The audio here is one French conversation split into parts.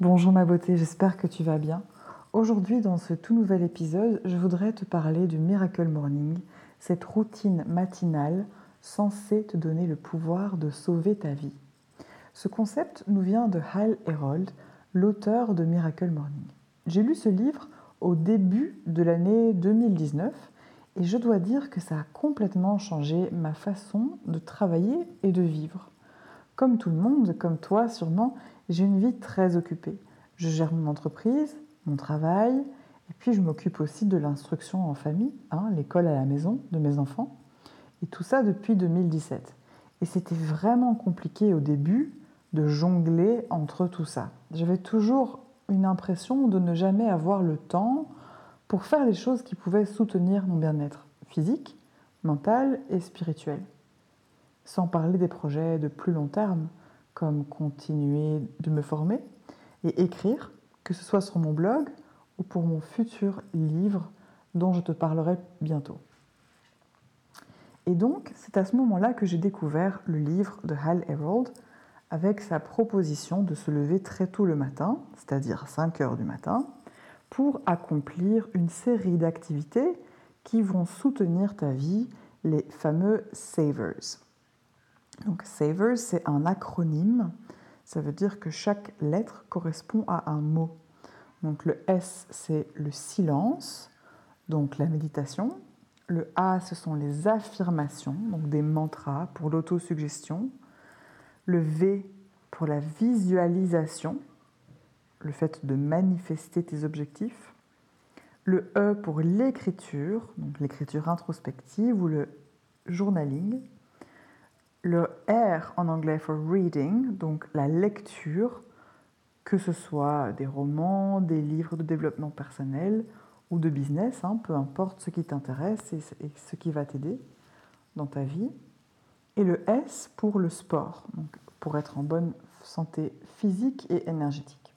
Bonjour ma beauté, j'espère que tu vas bien. Aujourd'hui, dans ce tout nouvel épisode, je voudrais te parler du Miracle Morning, cette routine matinale censée te donner le pouvoir de sauver ta vie. Ce concept nous vient de Hal Herold, l'auteur de Miracle Morning. J'ai lu ce livre au début de l'année 2019 et je dois dire que ça a complètement changé ma façon de travailler et de vivre. Comme tout le monde, comme toi sûrement, j'ai une vie très occupée. Je gère mon entreprise, mon travail, et puis je m'occupe aussi de l'instruction en famille, hein, l'école à la maison de mes enfants, et tout ça depuis 2017. Et c'était vraiment compliqué au début de jongler entre tout ça. J'avais toujours une impression de ne jamais avoir le temps pour faire les choses qui pouvaient soutenir mon bien-être physique, mental et spirituel. Sans parler des projets de plus long terme, continuer de me former et écrire, que ce soit sur mon blog ou pour mon futur livre dont je te parlerai bientôt. Et donc, c'est à ce moment-là que j'ai découvert le livre de Hal Herold, avec sa proposition de se lever très tôt le matin, c'est-à-dire 5 heures du matin, pour accomplir une série d'activités qui vont soutenir ta vie, les fameux savers. Donc savers, c'est un acronyme, ça veut dire que chaque lettre correspond à un mot. Donc le S, c'est le silence, donc la méditation. Le A, ce sont les affirmations, donc des mantras pour l'autosuggestion le V pour la visualisation, le fait de manifester tes objectifs, le E pour l'écriture, donc l'écriture introspective ou le journaling, le R en anglais for reading, donc la lecture, que ce soit des romans, des livres de développement personnel ou de business, hein, peu importe ce qui t'intéresse et ce qui va t'aider dans ta vie et le S pour le sport, pour être en bonne santé physique et énergétique.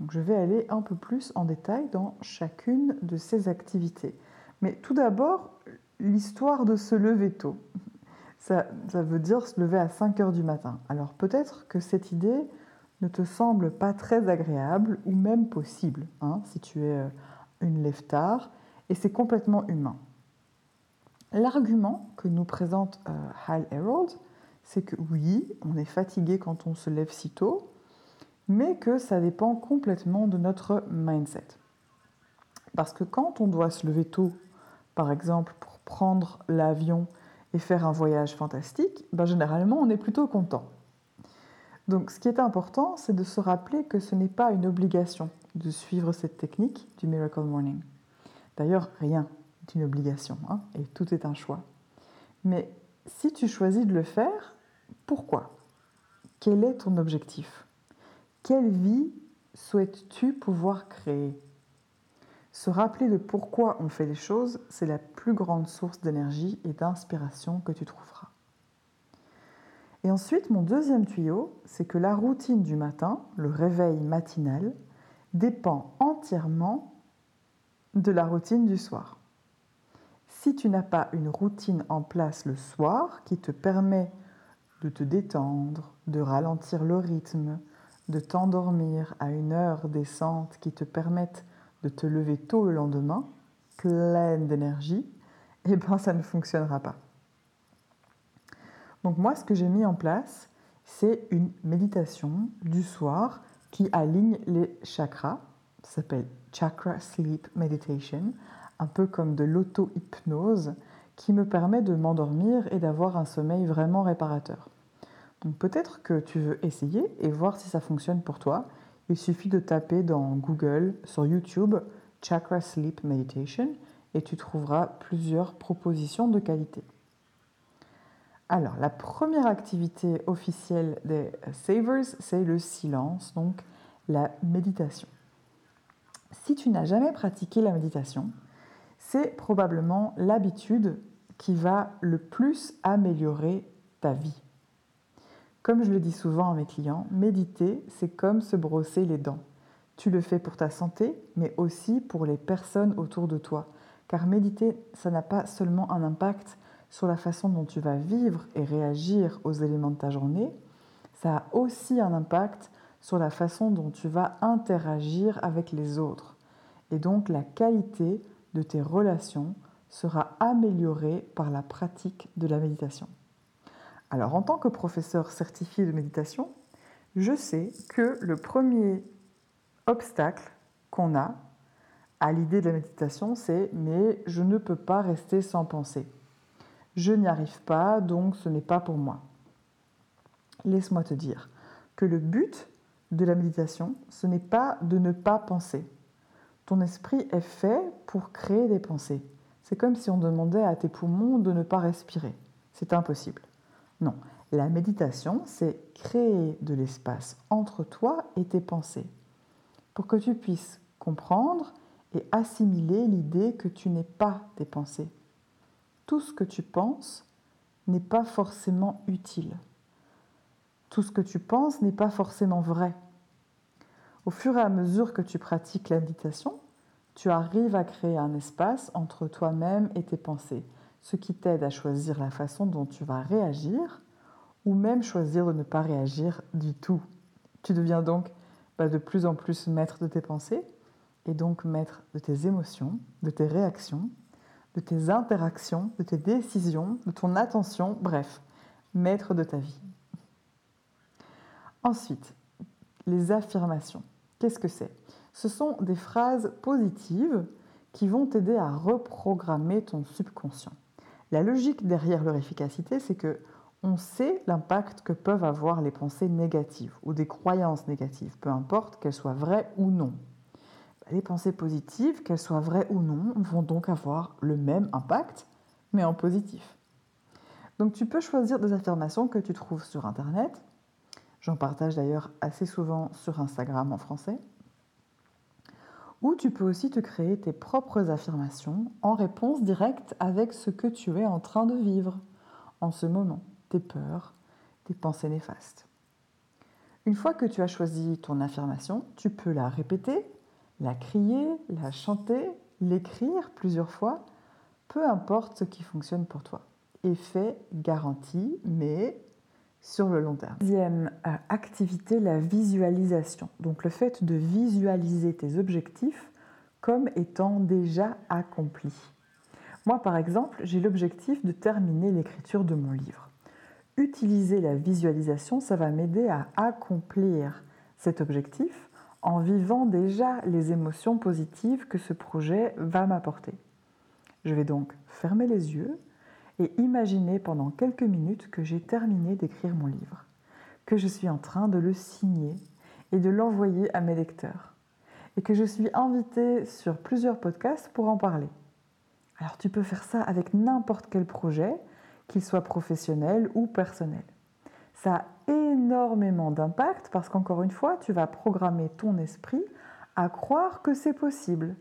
Donc je vais aller un peu plus en détail dans chacune de ces activités. Mais tout d'abord, l'histoire de se lever tôt. Ça, veut dire se lever à 5 heures du matin. Alors peut-être que cette idée ne te semble pas très agréable ou même possible hein, si tu es euh, une lève tard, et c'est complètement humain. L'argument que nous présente euh, Hal Herold, c'est que oui, on est fatigué quand on se lève si tôt, mais que ça dépend complètement de notre mindset. Parce que quand on doit se lever tôt, par exemple pour prendre l'avion et faire un voyage fantastique, ben généralement on est plutôt content. Donc ce qui est important, c'est de se rappeler que ce n'est pas une obligation de suivre cette technique du Miracle Morning. D'ailleurs, rien une obligation, hein, et tout est un choix. Mais si tu choisis de le faire, pourquoi? Quel est ton objectif? Quelle vie souhaites-tu pouvoir créer? Se rappeler de pourquoi on fait les choses, c'est la plus grande source d'énergie et d'inspiration que tu trouveras. Et ensuite, mon deuxième tuyau, c'est que la routine du matin, le réveil matinal, dépend entièrement de la routine du soir. Si tu n'as pas une routine en place le soir qui te permet de te détendre, de ralentir le rythme, de t'endormir à une heure décente qui te permette de te lever tôt le lendemain, pleine d'énergie, eh bien ça ne fonctionnera pas. Donc moi, ce que j'ai mis en place, c'est une méditation du soir qui aligne les chakras. Ça s'appelle Chakra Sleep Meditation, un peu comme de l'auto-hypnose qui me permet de m'endormir et d'avoir un sommeil vraiment réparateur. Donc peut-être que tu veux essayer et voir si ça fonctionne pour toi. Il suffit de taper dans Google, sur YouTube, Chakra Sleep Meditation et tu trouveras plusieurs propositions de qualité. Alors, la première activité officielle des Savers, c'est le silence, donc la méditation. Si tu n'as jamais pratiqué la méditation, c'est probablement l'habitude qui va le plus améliorer ta vie. Comme je le dis souvent à mes clients, méditer, c'est comme se brosser les dents. Tu le fais pour ta santé, mais aussi pour les personnes autour de toi. Car méditer, ça n'a pas seulement un impact sur la façon dont tu vas vivre et réagir aux éléments de ta journée, ça a aussi un impact sur la façon dont tu vas interagir avec les autres. Et donc la qualité de tes relations sera améliorée par la pratique de la méditation. Alors en tant que professeur certifié de méditation, je sais que le premier obstacle qu'on a à l'idée de la méditation, c'est mais je ne peux pas rester sans penser. Je n'y arrive pas, donc ce n'est pas pour moi. Laisse-moi te dire que le but de la méditation, ce n'est pas de ne pas penser. Ton esprit est fait pour créer des pensées. C'est comme si on demandait à tes poumons de ne pas respirer. C'est impossible. Non, la méditation, c'est créer de l'espace entre toi et tes pensées, pour que tu puisses comprendre et assimiler l'idée que tu n'es pas tes pensées, tout ce que tu penses n'est pas forcément utile. Tout ce que tu penses n'est pas forcément vrai. Au fur et à mesure que tu pratiques la méditation, tu arrives à créer un espace entre toi-même et tes pensées, ce qui t'aide à choisir la façon dont tu vas réagir ou même choisir de ne pas réagir du tout. Tu deviens donc bah, de plus en plus maître de tes pensées et donc maître de tes émotions, de tes réactions de tes interactions, de tes décisions, de ton attention, bref, maître de ta vie. Ensuite, les affirmations. Qu'est-ce que c'est? Ce sont des phrases positives qui vont t'aider à reprogrammer ton subconscient. La logique derrière leur efficacité, c'est que on sait l'impact que peuvent avoir les pensées négatives ou des croyances négatives, peu importe qu'elles soient vraies ou non les pensées positives, qu'elles soient vraies ou non, vont donc avoir le même impact, mais en positif. Donc tu peux choisir des affirmations que tu trouves sur Internet. J'en partage d'ailleurs assez souvent sur Instagram en français. Ou tu peux aussi te créer tes propres affirmations en réponse directe avec ce que tu es en train de vivre en ce moment, tes peurs, tes pensées néfastes. Une fois que tu as choisi ton affirmation, tu peux la répéter la crier, la chanter, l'écrire plusieurs fois, peu importe ce qui fonctionne pour toi. Effet garanti, mais sur le long terme. Deuxième euh, activité, la visualisation. Donc le fait de visualiser tes objectifs comme étant déjà accomplis. Moi, par exemple, j'ai l'objectif de terminer l'écriture de mon livre. Utiliser la visualisation, ça va m'aider à accomplir cet objectif en vivant déjà les émotions positives que ce projet va m'apporter. Je vais donc fermer les yeux et imaginer pendant quelques minutes que j'ai terminé d'écrire mon livre, que je suis en train de le signer et de l'envoyer à mes lecteurs, et que je suis invitée sur plusieurs podcasts pour en parler. Alors tu peux faire ça avec n'importe quel projet, qu'il soit professionnel ou personnel. Ça a énormément d'impact parce qu'encore une fois, tu vas programmer ton esprit à croire que c'est possible.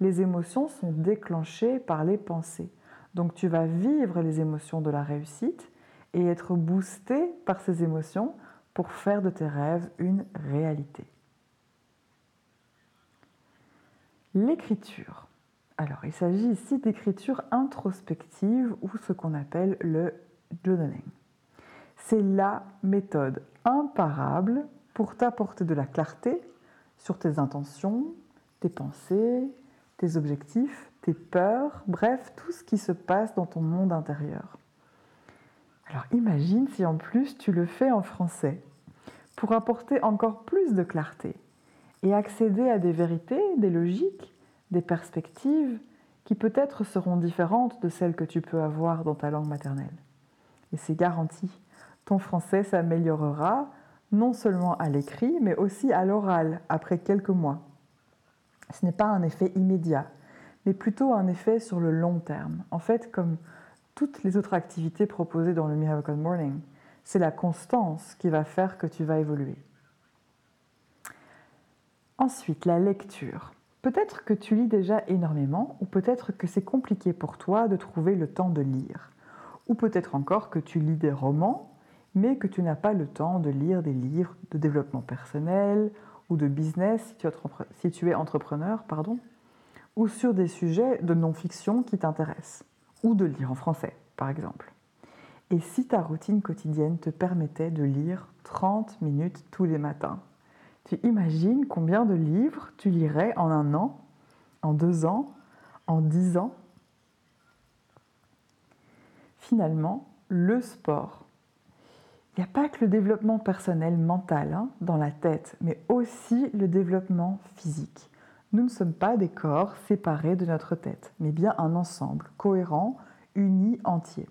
Les émotions sont déclenchées par les pensées. Donc tu vas vivre les émotions de la réussite et être boosté par ces émotions pour faire de tes rêves une réalité. L'écriture. Alors, il s'agit ici d'écriture introspective ou ce qu'on appelle le journaling. C'est la méthode imparable pour t'apporter de la clarté sur tes intentions, tes pensées, tes objectifs, tes peurs, bref, tout ce qui se passe dans ton monde intérieur. Alors imagine si en plus tu le fais en français. pour apporter encore plus de clarté et accéder à des vérités, des logiques, des perspectives qui peut-être seront différentes de celles que tu peux avoir dans ta langue maternelle. Et c'est garanti, ton français s'améliorera non seulement à l'écrit, mais aussi à l'oral après quelques mois. Ce n'est pas un effet immédiat, mais plutôt un effet sur le long terme. En fait, comme toutes les autres activités proposées dans le Miracle Morning, c'est la constance qui va faire que tu vas évoluer. Ensuite, la lecture. Peut-être que tu lis déjà énormément, ou peut-être que c'est compliqué pour toi de trouver le temps de lire. Ou peut-être encore que tu lis des romans, mais que tu n'as pas le temps de lire des livres de développement personnel ou de business si tu, es entrepreneur, pardon, ou sur des sujets de non-fiction qui t'intéressent, ou de lire en français, par exemple. Et si ta routine quotidienne te permettait de lire 30 minutes tous les matins, tu imagines combien de livres tu lirais en un an, en deux ans, en dix ans? Finalement, le sport. Il n'y a pas que le développement personnel mental hein, dans la tête, mais aussi le développement physique. Nous ne sommes pas des corps séparés de notre tête, mais bien un ensemble cohérent, uni, entier.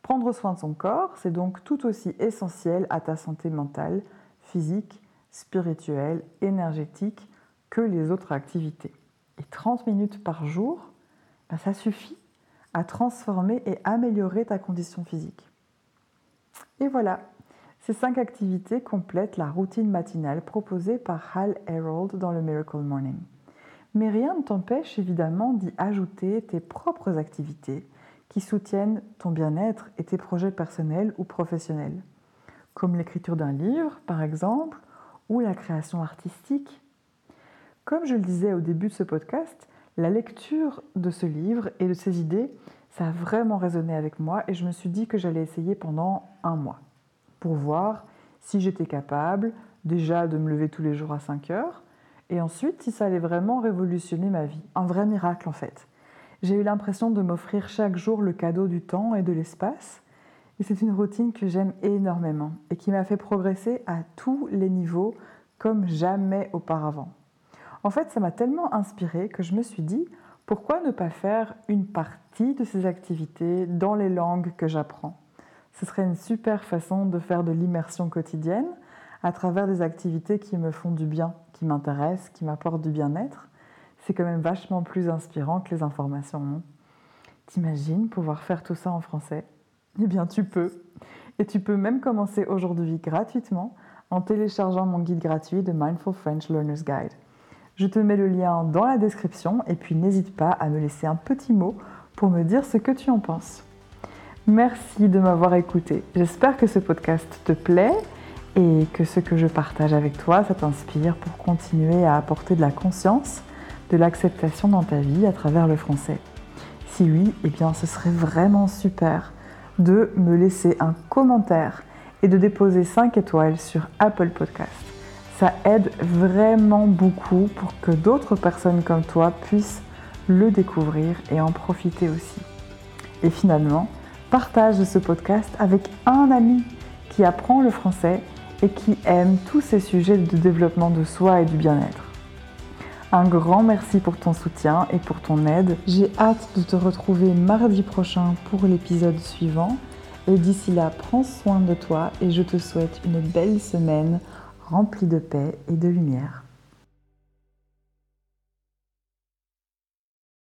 Prendre soin de son corps, c'est donc tout aussi essentiel à ta santé mentale, physique, spirituelle, énergétique que les autres activités. Et 30 minutes par jour, ben, ça suffit à transformer et améliorer ta condition physique. Et voilà, ces cinq activités complètent la routine matinale proposée par Hal Herold dans le Miracle Morning. Mais rien ne t'empêche évidemment d'y ajouter tes propres activités qui soutiennent ton bien-être et tes projets personnels ou professionnels, comme l'écriture d'un livre par exemple, ou la création artistique. Comme je le disais au début de ce podcast, la lecture de ce livre et de ses idées, ça a vraiment résonné avec moi et je me suis dit que j'allais essayer pendant un mois pour voir si j'étais capable déjà de me lever tous les jours à 5 heures et ensuite si ça allait vraiment révolutionner ma vie. Un vrai miracle en fait. J'ai eu l'impression de m'offrir chaque jour le cadeau du temps et de l'espace. Et c'est une routine que j'aime énormément et qui m'a fait progresser à tous les niveaux comme jamais auparavant. En fait, ça m'a tellement inspiré que je me suis dit, pourquoi ne pas faire une partie de ces activités dans les langues que j'apprends? Ce serait une super façon de faire de l'immersion quotidienne à travers des activités qui me font du bien, qui m'intéressent, qui m'apportent du bien-être c'est quand même vachement plus inspirant que les informations. T'imagines pouvoir faire tout ça en français? Eh bien, tu peux. Et tu peux même commencer aujourd'hui gratuitement en téléchargeant mon guide gratuit de Mindful French Learner's Guide. Je te mets le lien dans la description et puis n'hésite pas à me laisser un petit mot pour me dire ce que tu en penses. Merci de m'avoir écouté. J'espère que ce podcast te plaît et que ce que je partage avec toi, ça t'inspire pour continuer à apporter de la conscience de l'acceptation dans ta vie à travers le français Si oui, eh bien ce serait vraiment super de me laisser un commentaire et de déposer 5 étoiles sur Apple Podcast. Ça aide vraiment beaucoup pour que d'autres personnes comme toi puissent le découvrir et en profiter aussi. Et finalement, partage ce podcast avec un ami qui apprend le français et qui aime tous ces sujets de développement de soi et du bien-être. Un grand merci pour ton soutien et pour ton aide. J'ai hâte de te retrouver mardi prochain pour l'épisode suivant. Et d'ici là, prends soin de toi et je te souhaite une belle semaine remplie de paix et de lumière.